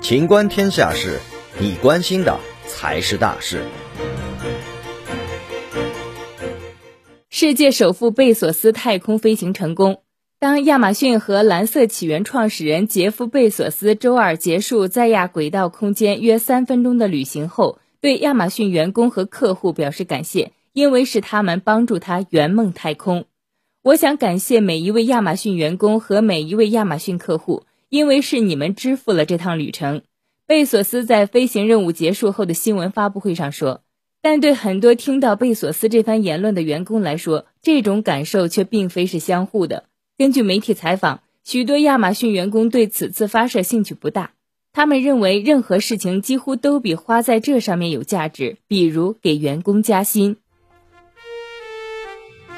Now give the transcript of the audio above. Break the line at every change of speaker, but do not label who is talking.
情观天下事，你关心的才是大事。
世界首富贝索斯太空飞行成功。当亚马逊和蓝色起源创始人杰夫·贝索斯周二结束在亚轨道空间约三分钟的旅行后，对亚马逊员工和客户表示感谢，因为是他们帮助他圆梦太空。我想感谢每一位亚马逊员工和每一位亚马逊客户，因为是你们支付了这趟旅程。贝索斯在飞行任务结束后的新闻发布会上说。但对很多听到贝索斯这番言论的员工来说，这种感受却并非是相互的。根据媒体采访，许多亚马逊员工对此次发射兴趣不大。他们认为任何事情几乎都比花在这上面有价值，比如给员工加薪。